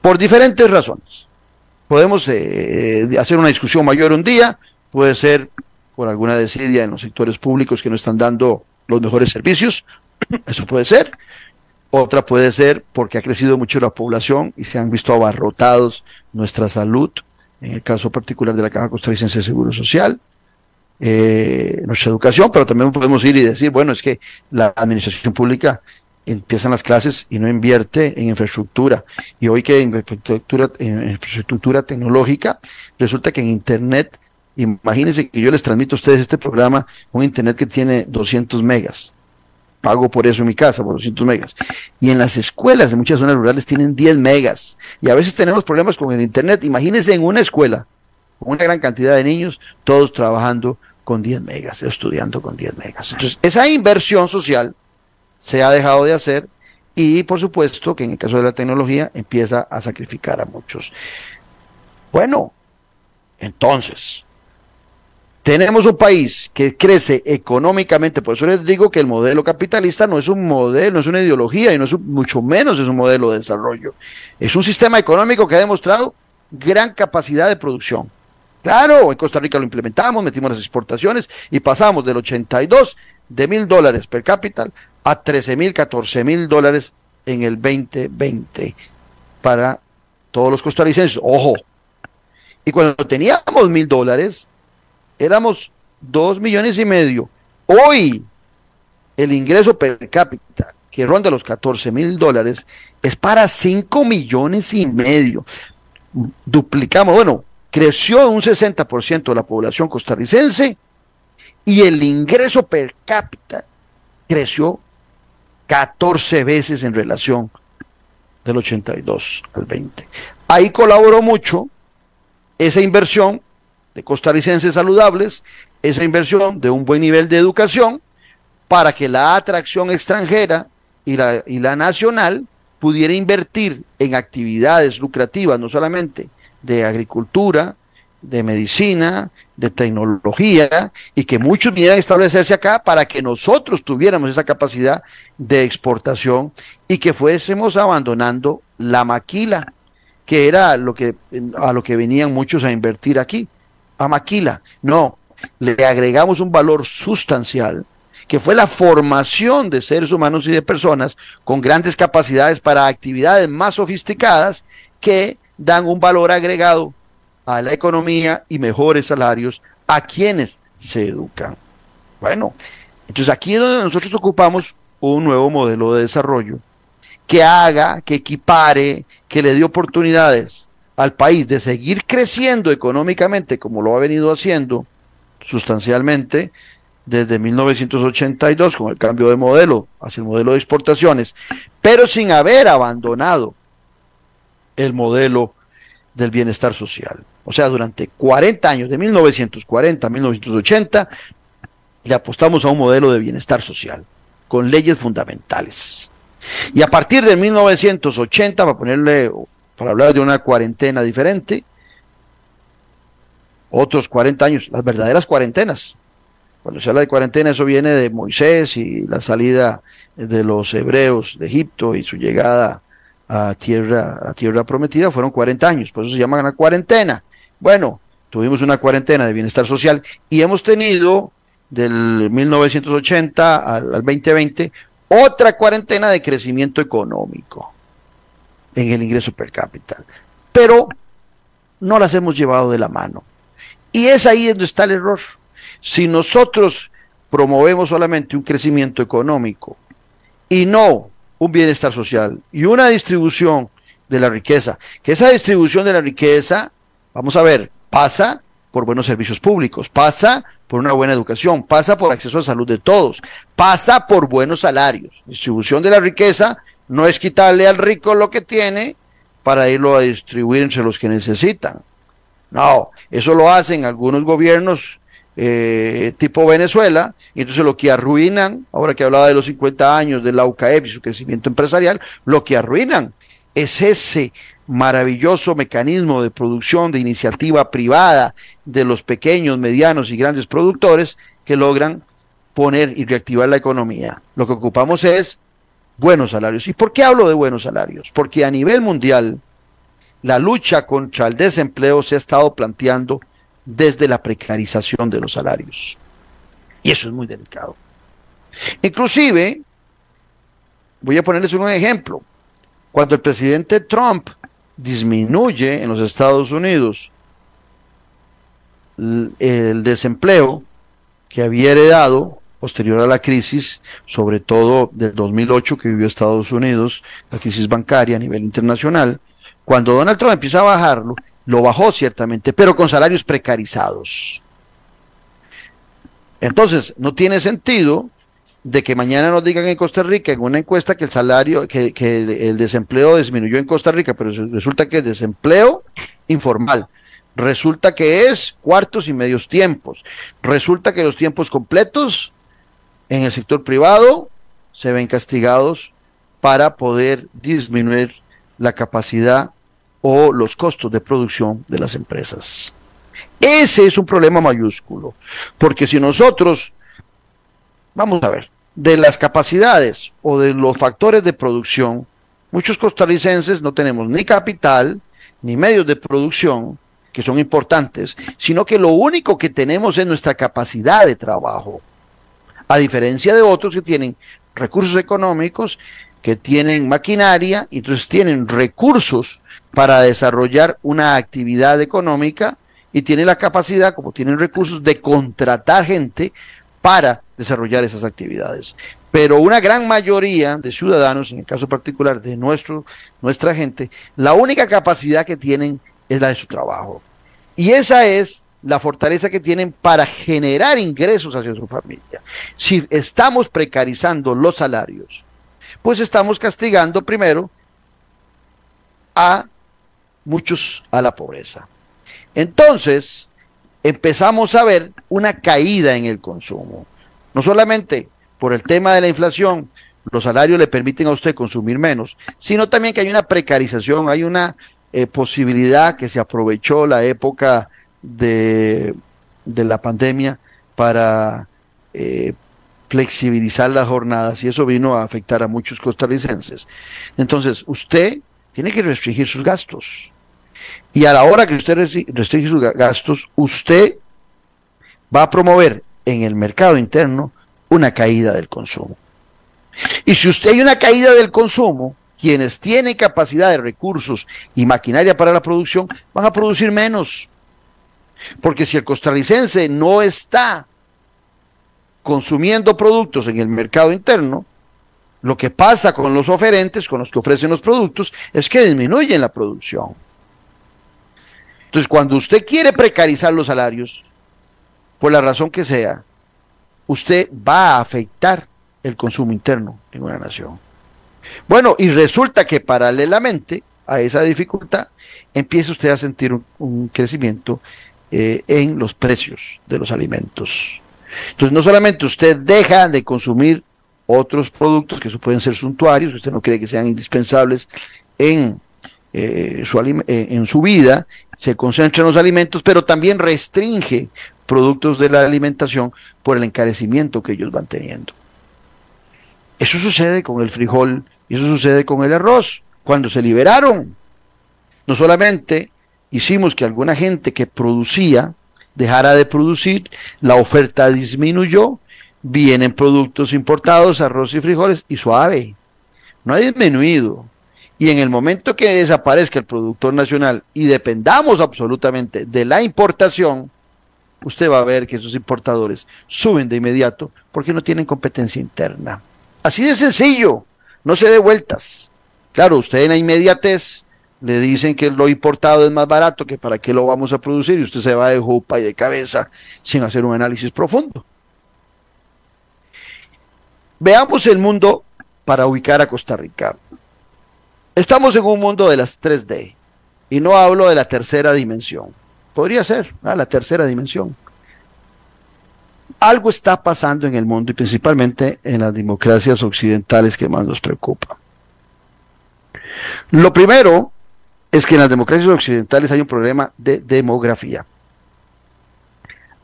Speaker 1: Por diferentes razones. Podemos eh, hacer una discusión mayor un día, puede ser por alguna desidia en los sectores públicos que no están dando los mejores servicios, [CLEARS THROAT] eso puede ser, otra puede ser porque ha crecido mucho la población y se han visto abarrotados nuestra salud, en el caso particular de la Caja Costarricense de Seguro Social, eh, nuestra educación, pero también podemos ir y decir, bueno, es que la administración pública empiezan las clases y no invierte en infraestructura. Y hoy que en infraestructura, tecnológica, resulta que en Internet, imagínense que yo les transmito a ustedes este programa, un Internet que tiene 200 megas pago por eso en mi casa, por 200 megas. Y en las escuelas de muchas zonas rurales tienen 10 megas. Y a veces tenemos problemas con el Internet. Imagínense en una escuela, con una gran cantidad de niños, todos trabajando con 10 megas, estudiando con 10 megas. Entonces, esa inversión social se ha dejado de hacer y por supuesto que en el caso de la tecnología empieza a sacrificar a muchos. Bueno, entonces, tenemos un país que crece económicamente, por eso les digo que el modelo capitalista no es un modelo, no es una ideología y no es mucho menos es un modelo de desarrollo. Es un sistema económico que ha demostrado gran capacidad de producción. Claro, en Costa Rica lo implementamos, metimos las exportaciones y pasamos del 82 de mil dólares per cápita a 13 mil, 14 mil dólares en el 2020 para todos los costarricenses. Ojo. Y cuando teníamos mil dólares, éramos dos millones y medio. Hoy el ingreso per cápita, que ronda los 14 mil dólares, es para 5 millones y medio. Duplicamos, bueno, creció un 60% la población costarricense y el ingreso per cápita creció 14 veces en relación del 82 al 20. Ahí colaboró mucho esa inversión de costarricenses saludables, esa inversión de un buen nivel de educación para que la atracción extranjera y la, y la nacional pudiera invertir en actividades lucrativas, no solamente de agricultura, de medicina, de tecnología, y que muchos vinieran a establecerse acá para que nosotros tuviéramos esa capacidad de exportación y que fuésemos abandonando la maquila, que era lo que, a lo que venían muchos a invertir aquí a Maquila. No, le agregamos un valor sustancial que fue la formación de seres humanos y de personas con grandes capacidades para actividades más sofisticadas que dan un valor agregado a la economía y mejores salarios a quienes se educan. Bueno, entonces aquí es donde nosotros ocupamos un nuevo modelo de desarrollo que haga, que equipare, que le dé oportunidades al país de seguir creciendo económicamente como lo ha venido haciendo sustancialmente desde 1982 con el cambio de modelo hacia el modelo de exportaciones, pero sin haber abandonado el modelo del bienestar social. O sea, durante 40 años, de 1940 a 1980, le apostamos a un modelo de bienestar social, con leyes fundamentales. Y a partir de 1980, para ponerle para hablar de una cuarentena diferente. Otros 40 años, las verdaderas cuarentenas. Cuando se habla de cuarentena, eso viene de Moisés y la salida de los hebreos de Egipto y su llegada a tierra, a tierra prometida fueron 40 años, por eso se llama una cuarentena. Bueno, tuvimos una cuarentena de bienestar social y hemos tenido del 1980 al, al 2020, otra cuarentena de crecimiento económico en el ingreso per cápita. Pero no las hemos llevado de la mano. Y es ahí donde está el error. Si nosotros promovemos solamente un crecimiento económico y no un bienestar social y una distribución de la riqueza, que esa distribución de la riqueza, vamos a ver, pasa por buenos servicios públicos, pasa por una buena educación, pasa por acceso a salud de todos, pasa por buenos salarios. Distribución de la riqueza no es quitarle al rico lo que tiene para irlo a distribuir entre los que necesitan. No, eso lo hacen algunos gobiernos eh, tipo Venezuela, y entonces lo que arruinan, ahora que hablaba de los 50 años de la UCAEP y su crecimiento empresarial, lo que arruinan es ese maravilloso mecanismo de producción de iniciativa privada de los pequeños, medianos y grandes productores que logran poner y reactivar la economía. Lo que ocupamos es buenos salarios. ¿Y por qué hablo de buenos salarios? Porque a nivel mundial la lucha contra el desempleo se ha estado planteando desde la precarización de los salarios. Y eso es muy delicado. Inclusive, voy a ponerles un ejemplo. Cuando el presidente Trump disminuye en los Estados Unidos el desempleo que había heredado posterior a la crisis, sobre todo del 2008 que vivió Estados Unidos, la crisis bancaria a nivel internacional, cuando Donald Trump empieza a bajarlo, lo bajó ciertamente, pero con salarios precarizados. Entonces, no tiene sentido de que mañana nos digan en Costa Rica en una encuesta que el salario, que, el desempleo disminuyó en Costa Rica, pero resulta que es desempleo informal. Resulta que es cuartos y medios tiempos. Resulta que los tiempos completos en el sector privado se ven castigados para poder disminuir la capacidad o los costos de producción de las empresas. Ese es un problema mayúsculo, porque si nosotros, vamos a ver, de las capacidades o de los factores de producción, muchos costarricenses no tenemos ni capital, ni medios de producción, que son importantes, sino que lo único que tenemos es nuestra capacidad de trabajo, a diferencia de otros que tienen recursos económicos, que tienen maquinaria, y entonces tienen recursos para desarrollar una actividad económica y tiene la capacidad, como tienen recursos, de contratar gente para desarrollar esas actividades. Pero una gran mayoría de ciudadanos, en el caso particular de nuestro, nuestra gente, la única capacidad que tienen es la de su trabajo. Y esa es la fortaleza que tienen para generar ingresos hacia su familia. Si estamos precarizando los salarios, pues estamos castigando primero a muchos a la pobreza. Entonces, empezamos a ver una caída en el consumo. No solamente por el tema de la inflación, los salarios le permiten a usted consumir menos, sino también que hay una precarización, hay una eh, posibilidad que se aprovechó la época de, de la pandemia para eh, flexibilizar las jornadas y eso vino a afectar a muchos costarricenses. Entonces, usted tiene que restringir sus gastos. Y a la hora que usted restringe sus gastos, usted va a promover en el mercado interno una caída del consumo. Y si usted hay una caída del consumo, quienes tienen capacidad de recursos y maquinaria para la producción van a producir menos. Porque si el costarricense no está consumiendo productos en el mercado interno, lo que pasa con los oferentes, con los que ofrecen los productos, es que disminuyen la producción. Entonces, cuando usted quiere precarizar los salarios, por la razón que sea, usted va a afectar el consumo interno en una nación. Bueno, y resulta que paralelamente a esa dificultad, empieza usted a sentir un, crecimiento eh, en los precios de los alimentos. Entonces, no solamente usted deja de consumir otros productos que pueden ser suntuarios, que usted no cree que sean indispensables en eh, su, eh, en su vida, se concentra en los alimentos, pero también restringe productos de la alimentación por el encarecimiento que ellos van teniendo. Eso sucede con el frijol eso sucede con el arroz. Cuando se liberaron, no solamente hicimos que alguna gente que producía dejara de producir, la oferta disminuyó, vienen productos importados, arroz y frijoles, y suave. No ha disminuido. Y en el momento que desaparezca el productor nacional y dependamos absolutamente de la importación, usted va a ver que esos importadores suben de inmediato porque no tienen competencia interna. Así de sencillo, no se dé vueltas. Claro, usted en la inmediatez le dicen que lo importado es más barato, que para qué lo vamos a producir, y usted se va de jupa y de cabeza sin hacer un análisis profundo. Veamos el mundo para ubicar a Costa Rica. Estamos en un mundo de las 3D, y no hablo de la tercera dimensión. Podría ser, la tercera dimensión. Algo está pasando en el mundo y principalmente en las democracias occidentales que más nos preocupa. Lo primero es que en las democracias occidentales hay un problema de demografía.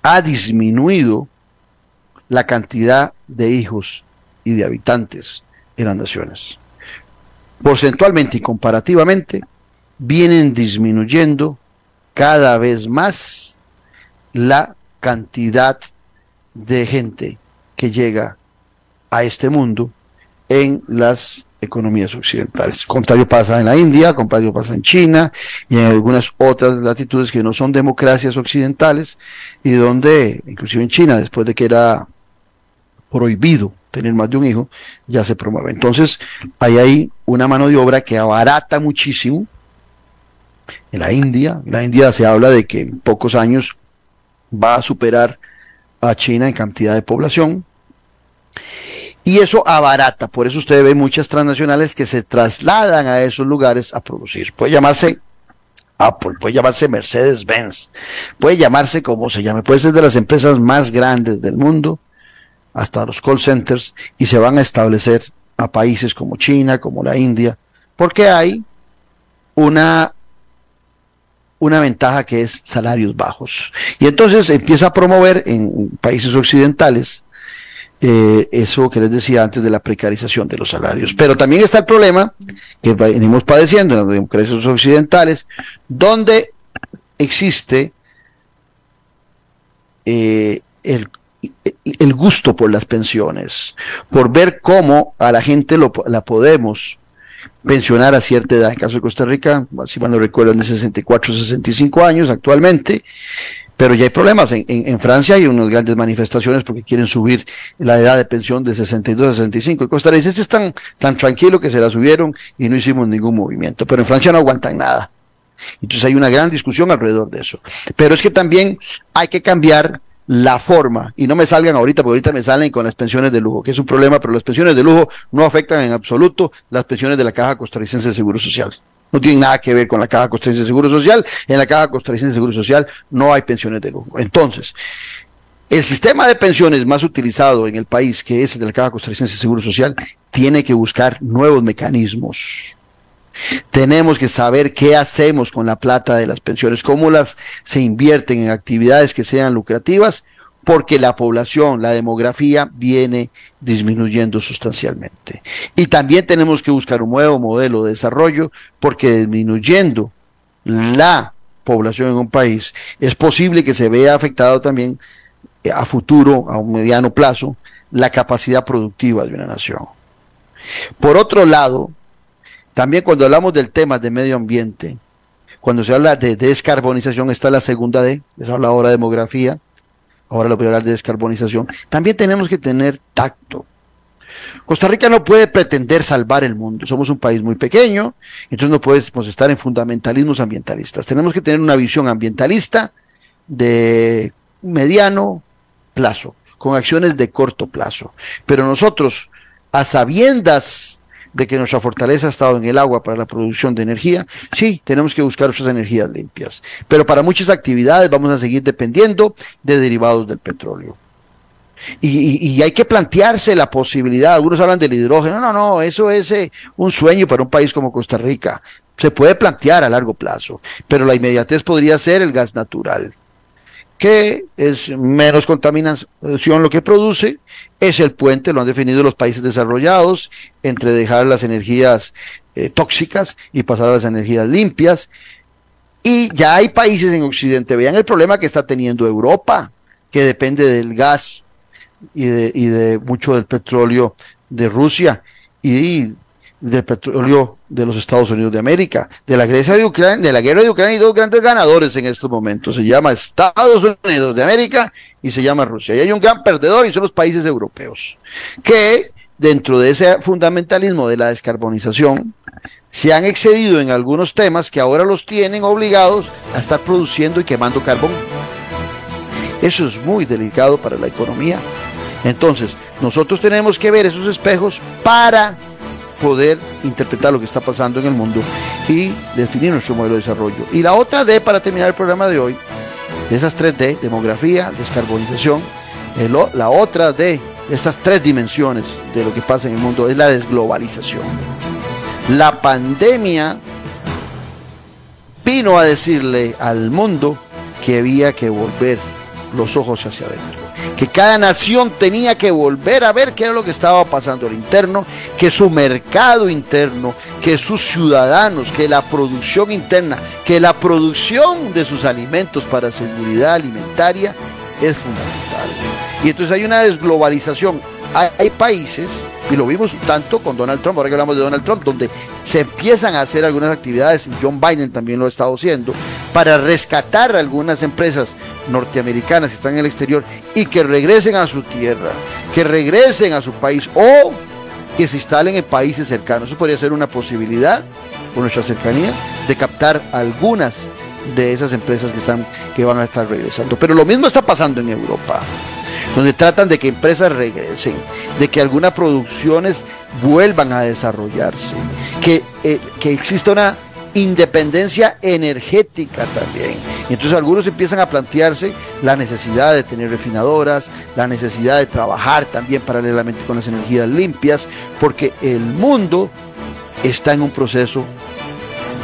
Speaker 1: Ha disminuido la cantidad de hijos y de habitantes en las naciones. Porcentualmente y comparativamente, vienen disminuyendo cada vez más la cantidad de gente que llega a este mundo en las economías occidentales. Contrario pasa en la India, contrario pasa en China y en algunas otras latitudes que no son democracias occidentales y donde, inclusive en China, después de que era prohibido tener más de un hijo, ya se promueve. Entonces, hay ahí una mano de obra que abarata muchísimo. En la India, en la India se habla de que en pocos años va a superar a China en cantidad de población y eso abarata, por eso usted ve muchas transnacionales que se trasladan a esos lugares a producir. Puede llamarse Apple, puede llamarse Mercedes-Benz, puede llamarse como se llame, puede ser de las empresas más grandes del mundo, hasta los call centers, y se van a establecer a países como China, como la India, porque hay una, una ventaja que es salarios bajos. Y entonces empieza a promover en países occidentales eh, eso que les decía antes de la precarización de los salarios. Pero también está el problema que venimos padeciendo en las democracias occidentales, donde existe eh, el, gusto por las pensiones, por ver cómo a la gente lo, la podemos pensionar a cierta edad. En el caso de Costa Rica, si mal no recuerdo, de 64, 65 años actualmente, pero ya hay problemas. En, Francia hay unas grandes manifestaciones porque quieren subir la edad de pensión de 62 a 65. Y Costa Rica es tan, tan tranquilo que se la subieron y no hicimos ningún movimiento. Pero en Francia no aguantan nada. Entonces hay una gran discusión alrededor de eso. Pero es que también hay que cambiar la forma, y no me salgan ahorita, porque ahorita me salen con las pensiones de lujo, que es un problema, pero las pensiones de lujo no afectan en absoluto las pensiones de la Caja Costarricense de Seguro Social. No tiene nada que ver con la Caja Costarricense de Seguro Social. En la Caja Costarricense de Seguro Social no hay pensiones de lujo. Entonces, el sistema de pensiones más utilizado en el país, que es el de la Caja Costarricense de Seguro Social, tiene que buscar nuevos mecanismos. Tenemos que saber qué hacemos con la plata de las pensiones, cómo las se invierten en actividades que sean lucrativas porque la población, la demografía viene disminuyendo sustancialmente. Y también tenemos que buscar un nuevo modelo de desarrollo porque disminuyendo la población en un país, es posible que se vea afectado también eh, a futuro, a un mediano plazo, la capacidad productiva de una nación. Por otro lado, también cuando hablamos del tema de medio ambiente, cuando se habla de descarbonización, está la segunda D, les habla ahora de demografía, ahora lo voy a hablar de descarbonización, también tenemos que tener tacto. Costa Rica no puede pretender salvar el mundo. Somos un país muy pequeño, entonces no podemos estar en fundamentalismos ambientalistas. Tenemos que tener una visión ambientalista de mediano plazo, con acciones de corto plazo. Pero nosotros, a sabiendas de que nuestra fortaleza ha estado en el agua para la producción de energía, sí, tenemos que buscar otras energías limpias. Pero para muchas actividades vamos a seguir dependiendo de derivados del petróleo. Y, hay que plantearse la posibilidad, algunos hablan del hidrógeno, no, no, eso es eh, un sueño para un país como Costa Rica. Se puede plantear a largo plazo, pero la inmediatez podría ser el gas natural que es menos contaminación lo que produce, es el puente, lo han definido los países desarrollados, entre dejar las energías eh, tóxicas y pasar a las energías limpias. Y ya hay países en Occidente, vean el problema que está teniendo Europa, que depende del gas y de, y de mucho del petróleo de Rusia y del petróleo de los Estados Unidos de América, de la Grecia de Ucrania, de la guerra de Ucrania hay dos grandes ganadores en estos momentos, se llama Estados Unidos de América y se llama Rusia. Y hay un gran perdedor y son los países europeos, que dentro de ese fundamentalismo de la descarbonización se han excedido en algunos temas que ahora los tienen obligados a estar produciendo y quemando carbón. Eso es muy delicado para la economía. Entonces, nosotros tenemos que ver esos espejos para poder interpretar lo que está pasando en el mundo y definir nuestro modelo de desarrollo. Y la otra D, para terminar el programa de hoy, de esas tres D, demografía, descarbonización, la otra D, estas tres dimensiones de lo que pasa en el mundo, es la desglobalización. La pandemia vino a decirle al mundo que había que volver los ojos hacia adentro que cada nación tenía que volver a ver qué era lo que estaba pasando al interno, que su mercado interno, que sus ciudadanos, que la producción interna, que la producción de sus alimentos para seguridad alimentaria es fundamental. Y entonces hay una desglobalización. Hay, países, y lo vimos tanto con Donald Trump, ahora que hablamos de Donald Trump, donde se empiezan a hacer algunas actividades, John Biden también lo ha estado haciendo, para rescatar algunas empresas norteamericanas que están en el exterior y que regresen a su tierra, que regresen a su país o que se instalen en países cercanos. Eso podría ser una posibilidad por nuestra cercanía de captar algunas de esas empresas que están que van a estar regresando. Pero lo mismo está pasando en Europa donde tratan de que empresas regresen, de que algunas producciones vuelvan a desarrollarse, que, eh, que exista una independencia energética también. Entonces algunos empiezan a plantearse la necesidad de tener refinadoras, la necesidad de trabajar también paralelamente con las energías limpias, porque el mundo está en un proceso,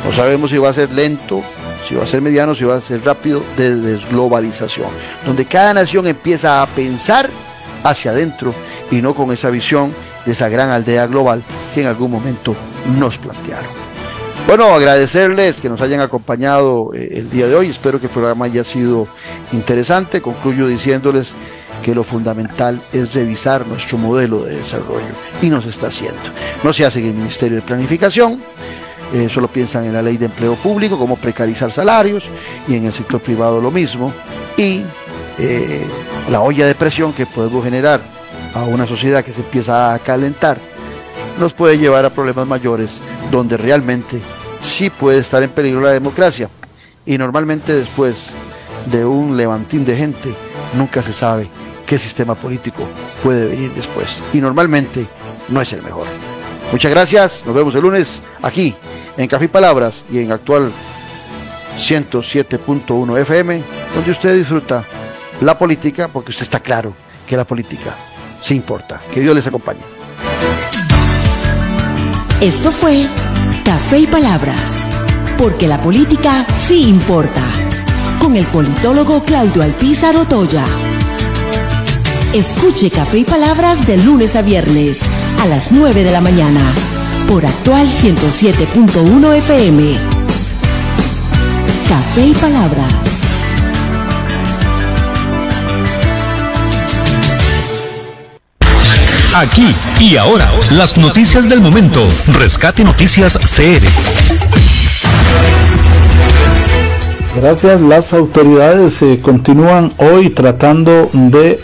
Speaker 1: no sabemos si va a ser lento, si va a ser mediano, si va a ser rápido, de desglobalización, donde cada nación empieza a pensar hacia adentro y no con esa visión de esa gran aldea global que en algún momento nos plantearon. Bueno, agradecerles que nos hayan acompañado eh, el día de hoy. Espero que el programa haya sido interesante. Concluyo diciéndoles que lo fundamental es revisar nuestro modelo de desarrollo y nos está haciendo. No se hace en el Ministerio de Planificación, eh, solo piensan en la ley de empleo público, cómo precarizar salarios, y en el sector privado lo mismo, y eh, la olla de presión que podemos generar a una sociedad que se empieza a calentar, nos puede llevar a problemas mayores donde realmente sí puede estar en peligro la democracia. Y normalmente después de un levantín de gente, nunca se sabe qué sistema político puede venir después. Y normalmente no es el mejor. Muchas gracias, nos vemos el lunes aquí en Café y Palabras y en actual 107.1 FM, donde usted disfruta la política, porque usted está claro que la política sí importa. Que Dios les acompañe.
Speaker 2: Esto fue Café y Palabras, porque la política sí importa, con el politólogo Claudio Alpizar Otoya. Escuche Café y Palabras de lunes a viernes a las 9 de la mañana por actual 107.1 FM. Café y Palabras.
Speaker 7: Aquí y ahora, las noticias del momento. Rescate Noticias CR.
Speaker 8: Gracias. Las autoridades eh, continúan hoy tratando de